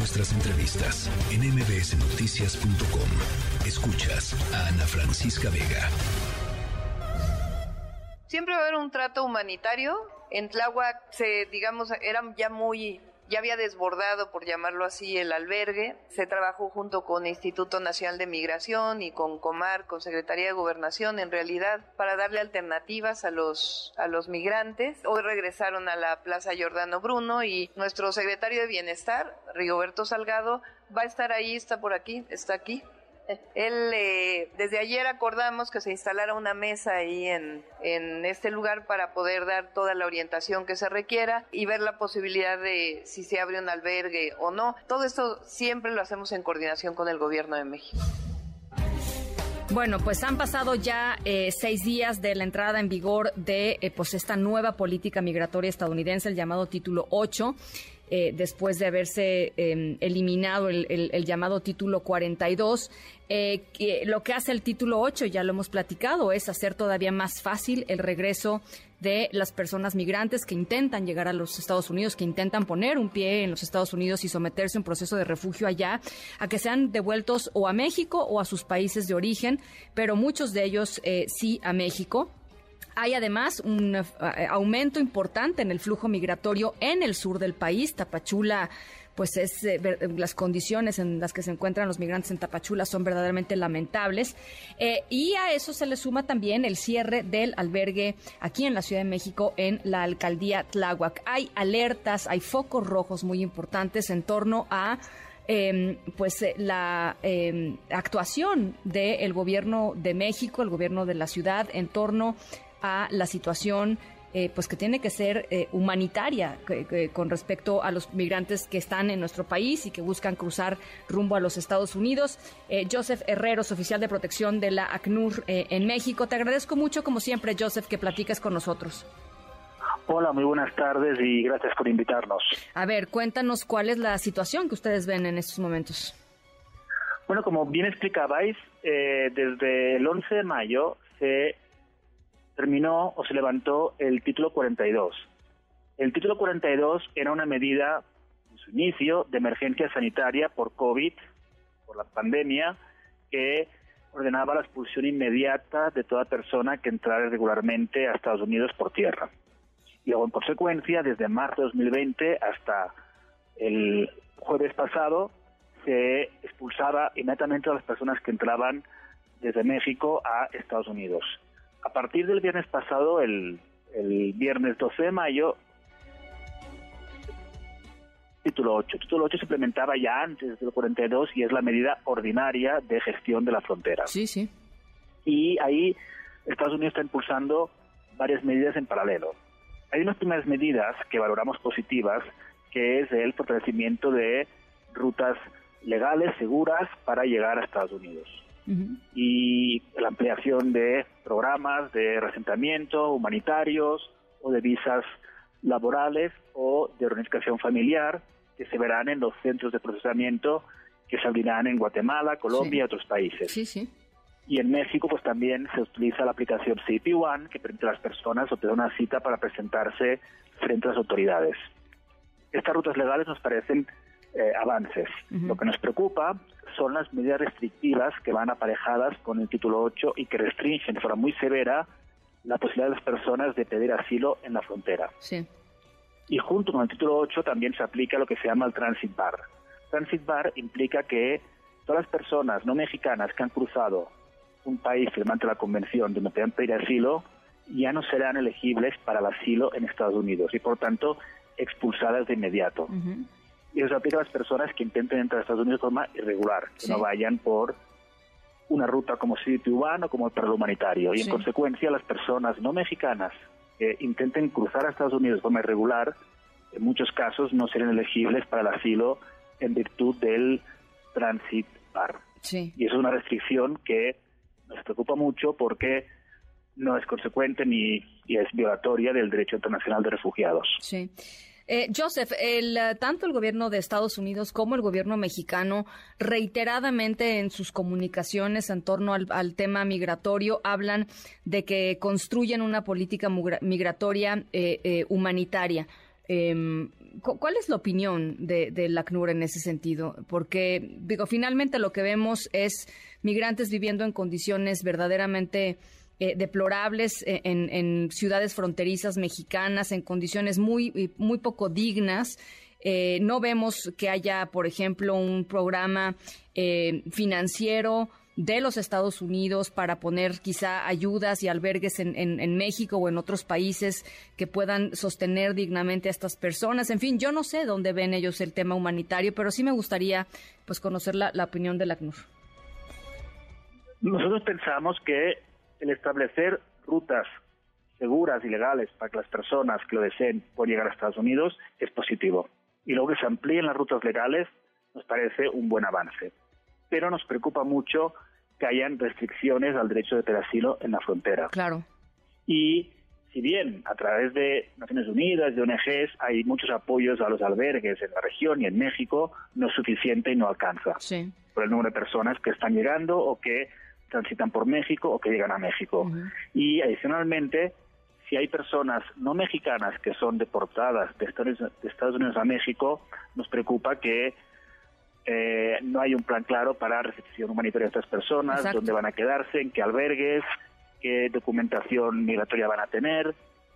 nuestras entrevistas en mbsnoticias.com. Escuchas a Ana Francisca Vega. Siempre va a haber un trato humanitario. En Tláhuac, se, digamos, era ya muy ya había desbordado, por llamarlo así, el albergue. Se trabajó junto con Instituto Nacional de Migración y con Comar, con Secretaría de Gobernación, en realidad, para darle alternativas a los, a los migrantes. Hoy regresaron a la Plaza Giordano Bruno y nuestro secretario de Bienestar, Rigoberto Salgado, va a estar ahí, está por aquí, está aquí, él, eh, desde ayer acordamos que se instalara una mesa ahí en, en este lugar para poder dar toda la orientación que se requiera y ver la posibilidad de si se abre un albergue o no. Todo esto siempre lo hacemos en coordinación con el gobierno de México. Bueno, pues han pasado ya eh, seis días de la entrada en vigor de eh, pues esta nueva política migratoria estadounidense, el llamado Título 8. Eh, después de haberse em, eliminado el, llamado título 42. Eh, lo que hace el título 8, ya lo hemos platicado, es hacer todavía más fácil el regreso de las personas migrantes que intentan llegar a los Estados Unidos, que intentan poner un pie en los Estados Unidos y someterse a un proceso de refugio allá, a que sean devueltos o a México o a sus países de origen, pero muchos de ellos eh, sí a México. Hay además un eh, aumento importante en el flujo migratorio en el sur del país. Tapachula pues es eh, las condiciones en las que se encuentran los migrantes en Tapachula son verdaderamente lamentables. Eh, y a eso se le suma también el cierre del albergue aquí en la Ciudad de México en la alcaldía Tláhuac. Hay alertas, hay focos rojos muy importantes en torno a em, pues la eh, actuación del gobierno de México, el gobierno de la ciudad en torno a la situación eh, pues que tiene que ser eh, humanitaria con respecto a los migrantes que están en nuestro país y que buscan cruzar rumbo a los Estados Unidos. Eh, Joseph Herreros, oficial de protección de la ACNUR en México. Te agradezco mucho, como siempre, Joseph, que platiques con nosotros. Hola, muy buenas tardes y gracias por invitarnos. A ver, cuéntanos cuál es la situación que ustedes ven en estos momentos. Bueno, como bien explicabais, desde el 11 de mayo se terminó o se levantó el título 42. El título 42 era una medida en su inicio de emergencia sanitaria por COVID, por la pandemia, que ordenaba la expulsión inmediata de toda persona que entrara irregularmente a Estados Unidos por tierra. Y luego, en consecuencia, desde marzo de 2020 hasta el jueves pasado, se expulsaba inmediatamente a las personas que entraban desde México a Estados Unidos a partir del viernes pasado, el, viernes 12 de mayo, título 8. Título 8 se implementaba ya antes del 42 y es la medida ordinaria de gestión de la frontera. Sí, sí. Y ahí Estados Unidos está impulsando varias medidas en paralelo. Hay unas primeras medidas que valoramos positivas, que es el fortalecimiento de rutas legales, seguras, para llegar a Estados Unidos y la ampliación de programas de resentamiento humanitarios o de visas laborales o de organización familiar que se verán en los centros de procesamiento que se abrirán en Guatemala, Colombia y otros países. Sí, sí. Y en México pues también se utiliza la aplicación CP One que permite a las personas obtener una cita para presentarse frente a las autoridades. Estas rutas legales nos parecen eh, avances. Lo que nos preocupa son las medidas restrictivas que van aparejadas con el título 8 y que restringen de forma muy severa la posibilidad de las personas de pedir asilo en la frontera. Sí. Y junto con el título 8 también se aplica lo que se llama el transit bar. Transit bar implica que todas las personas no mexicanas que han cruzado un país firmante la convención donde puedan pedir asilo ya no serán elegibles para el asilo en Estados Unidos y por tanto expulsadas de inmediato y eso aplica a las personas que intenten entrar a Estados Unidos de forma irregular, que no vayan por una ruta como City One o como el perro humanitario. Y en consecuencia, las personas no mexicanas que intenten cruzar a Estados Unidos de forma irregular, en muchos casos no serán elegibles para el asilo en virtud del transit bar. Y eso es una restricción que nos preocupa mucho porque no es consecuente ni y es violatoria del derecho internacional de refugiados. Sí. Eh, Joseph, el, eh, tanto el gobierno de Estados Unidos como el gobierno mexicano reiteradamente en sus comunicaciones en torno al, tema migratorio hablan de que construyen una política migratoria eh, humanitaria. Em, ¿Cuál es la opinión de, de, la CNUR en ese sentido? Porque, digo, finalmente lo que vemos es migrantes viviendo en condiciones verdaderamente eh, deplorables eh, en, ciudades fronterizas mexicanas, en condiciones muy, muy poco dignas. Eh, no vemos que haya, por ejemplo, un programa financiero de los Estados Unidos para poner quizá ayudas y albergues en, en, México o en otros países que puedan sostener dignamente a estas personas. En fin, yo no sé dónde ven ellos el tema humanitario, pero sí me gustaría pues conocer la, la opinión de la ACNUR. Nosotros pensamos que el establecer rutas seguras y legales para que las personas que lo deseen puedan llegar a Estados Unidos es positivo. Y luego que se amplíen las rutas legales nos parece un buen avance. Pero nos preocupa mucho que hayan restricciones al derecho de pedir asilo en la frontera. Claro. Y si bien a través de Naciones Unidas, de ONGs, hay muchos apoyos a los albergues en la región y en México, no es suficiente y no alcanza sí. por el número de personas que están llegando o que transitan por México o que llegan a México. Y adicionalmente, si hay personas no mexicanas que son deportadas de Estados Unidos a México, nos preocupa que eh, no hay un plan claro para recepción humanitaria de estas personas, dónde van a quedarse, en qué albergues, qué documentación migratoria van a tener,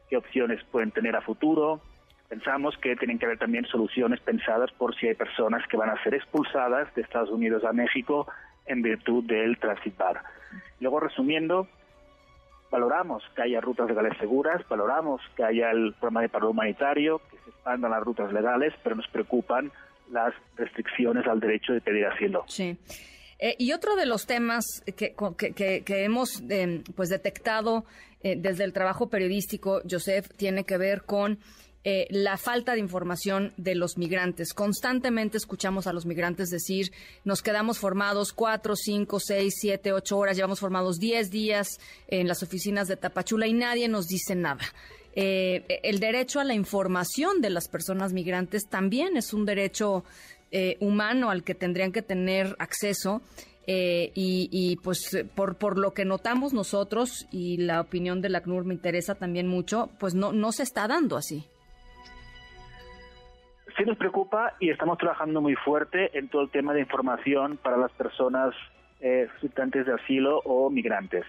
qué opciones pueden tener a futuro. Pensamos que tienen que haber también soluciones pensadas por si hay personas que van a ser expulsadas de Estados Unidos a México en virtud del transit bar. Luego, resumiendo, valoramos que haya rutas legales seguras, valoramos que haya el programa de paro humanitario, que se expandan las rutas legales, pero nos preocupan las restricciones al derecho de pedir asilo. Sí. Eh, y otro de los temas que, que, hemos eh, pues detectado eh, desde el trabajo periodístico, Joseph, tiene que ver con la falta de información de los migrantes. Constantemente escuchamos a los migrantes decir, nos quedamos formados cuatro, cinco, seis, siete, ocho horas, llevamos formados diez días en las oficinas de Tapachula y nadie nos dice nada. Eh, el derecho a la información de las personas migrantes también es un derecho eh, humano al que tendrían que tener acceso. Eh, y, pues por, por lo que notamos nosotros y la opinión de la CNUR me interesa también mucho, pues no, no se está dando así. Sí nos preocupa y estamos trabajando muy fuerte en todo el tema de información para las personas eh, solicitantes de asilo o migrantes.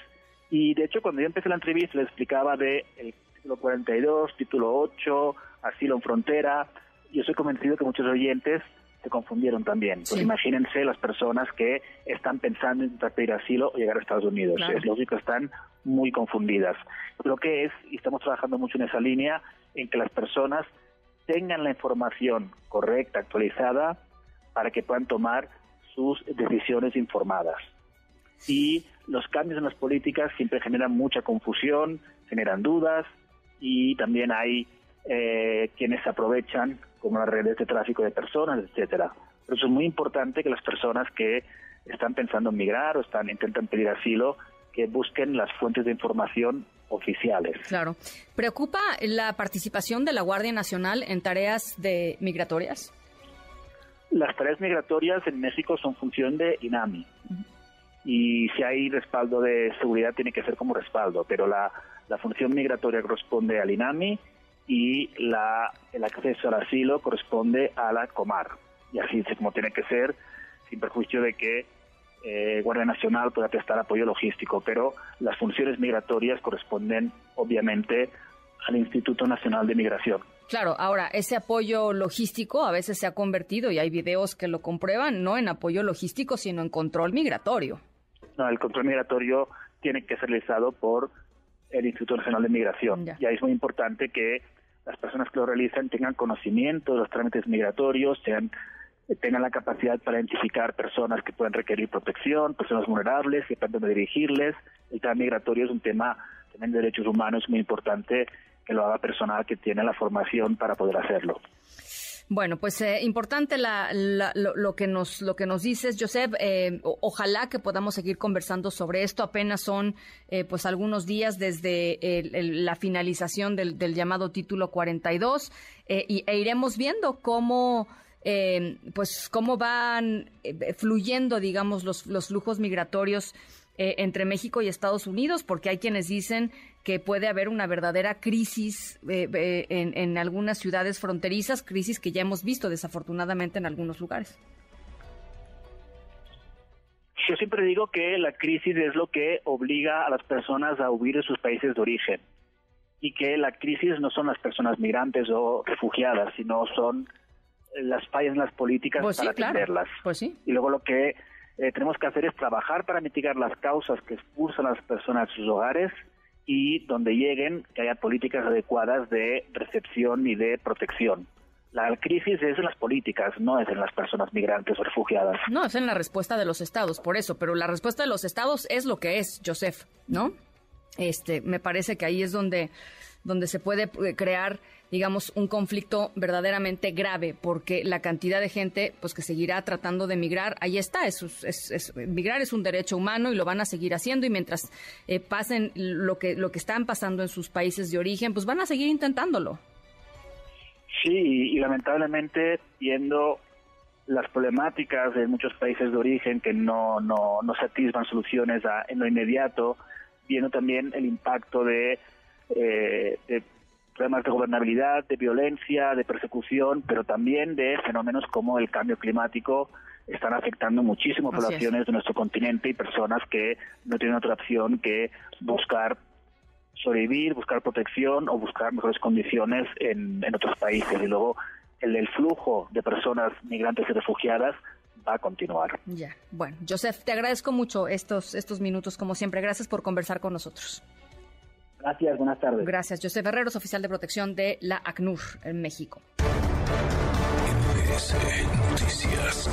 Y de hecho cuando yo empecé la entrevista le explicaba de el título 42, título 8, asilo en frontera. Yo estoy convencido que muchos oyentes se confundieron también. Pues imagínense las personas que están pensando en pedir asilo o llegar a Estados Unidos. Es lógico, están muy confundidas. Lo que es, y estamos trabajando mucho en esa línea, en que las personas tengan la información correcta, actualizada, para que puedan tomar sus decisiones informadas. Y los cambios en las políticas siempre generan mucha confusión, generan dudas, y también hay eh, quienes aprovechan como las redes de tráfico de personas, etcétera. Por eso es muy importante que las personas que están pensando en migrar o están intentan pedir asilo que busquen las fuentes de información oficiales. Claro. ¿Preocupa la participación de la Guardia Nacional en tareas de migratorias? Las tareas migratorias en México son función de INAMI. Y si hay respaldo de seguridad tiene que ser como respaldo, pero la la función migratoria corresponde al INAMI y la, el acceso al asilo corresponde a la Comar. Y así es como tiene que ser, sin perjuicio de que eh, Guardia Nacional pueda prestar apoyo logístico, pero las funciones migratorias corresponden obviamente al Instituto Nacional de Migración. Claro, ahora, ese apoyo logístico a veces se ha convertido, y hay videos que lo comprueban, no en apoyo logístico, sino en control migratorio. No, el control migratorio tiene que ser realizado por el Instituto Nacional de Migración. Y ahí es muy importante que las personas que lo realizan tengan conocimiento de los trámites migratorios, sean, tengan la capacidad para identificar personas que pueden requerir protección, personas vulnerables, que pueden dirigirles. El tema migratorio es un tema también de derechos humanos muy importante que lo haga personal que tiene la formación para poder hacerlo. Bueno, pues eh, importante lo, que nos lo que nos dices, Joseph. Eh, ojalá que podamos seguir conversando sobre esto. Apenas son eh, pues algunos días desde la finalización del, llamado título 42 y, e iremos viendo cómo pues cómo van fluyendo, digamos, los, los flujos migratorios eh, entre México y Estados Unidos, porque hay quienes dicen que puede haber una verdadera crisis eh, eh, en, en algunas ciudades fronterizas, crisis que ya hemos visto desafortunadamente en algunos lugares. Yo siempre digo que la crisis es lo que obliga a las personas a huir de sus países de origen y que la crisis no son las personas migrantes o refugiadas, sino son las fallas en las políticas Pues sí, para claro. atenderlas. Pues sí. Y luego lo que eh, tenemos que hacer es trabajar para mitigar las causas que expulsan a las personas de sus hogares y donde lleguen que haya políticas adecuadas de recepción y de protección. La crisis es en las políticas, no es en las personas migrantes o refugiadas. No, es en la respuesta de los estados, por eso, pero la respuesta de los estados es lo que es, Joseph, ¿no? Este, me parece que ahí es donde, donde se puede eh, crear, digamos, un conflicto verdaderamente grave, porque la cantidad de gente, pues que seguirá tratando de emigrar, ahí está, es, es, emigrar es un derecho humano y lo van a seguir haciendo y mientras eh, pasen lo que, lo que están pasando en sus países de origen, pues van a seguir intentándolo. Sí, y, lamentablemente viendo las problemáticas de muchos países de origen que no, no, no se soluciones a- en lo inmediato, viendo también el impacto de, eh, de problemas de gobernabilidad, de violencia, de persecución, pero también de fenómenos como el cambio climático están afectando muchísimo poblaciones de nuestro continente y personas que no tienen otra opción que buscar sobrevivir, buscar protección o buscar mejores condiciones en, en otros países. Y luego el, el flujo de personas migrantes y refugiadas va a continuar. Ya, bueno, Joseph, te agradezco mucho estos, estos minutos, como siempre. Gracias por conversar con nosotros. Gracias, buenas tardes. Gracias. Joseph Herreros, oficial de protección de la ACNUR en México. MBS Noticias.